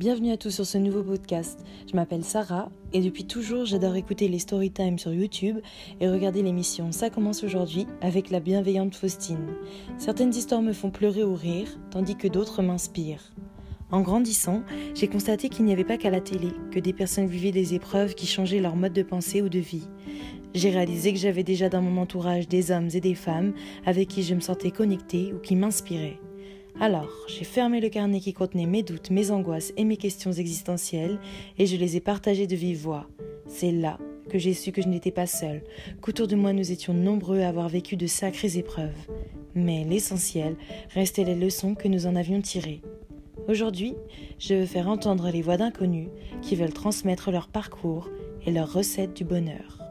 Bienvenue à tous sur ce nouveau podcast. Je m'appelle Sarah et depuis toujours j'adore écouter les story time sur YouTube et regarder l'émission Ça commence aujourd'hui avec la bienveillante Faustine. Certaines histoires me font pleurer ou rire tandis que d'autres m'inspirent. En grandissant, j'ai constaté qu'il n'y avait pas qu'à la télé que des personnes vivaient des épreuves qui changeaient leur mode de pensée ou de vie. J'ai réalisé que j'avais déjà dans mon entourage des hommes et des femmes avec qui je me sentais connectée ou qui m'inspiraient. Alors, j'ai fermé le carnet qui contenait mes doutes, mes angoisses et mes questions existentielles et je les ai partagées de vive voix. C'est là que j'ai su que je n'étais pas seule, qu'autour de moi nous étions nombreux à avoir vécu de sacrées épreuves. Mais l'essentiel restait les leçons que nous en avions tirées. Aujourd'hui, je veux faire entendre les voix d'inconnus qui veulent transmettre leur parcours et leurs recettes du bonheur.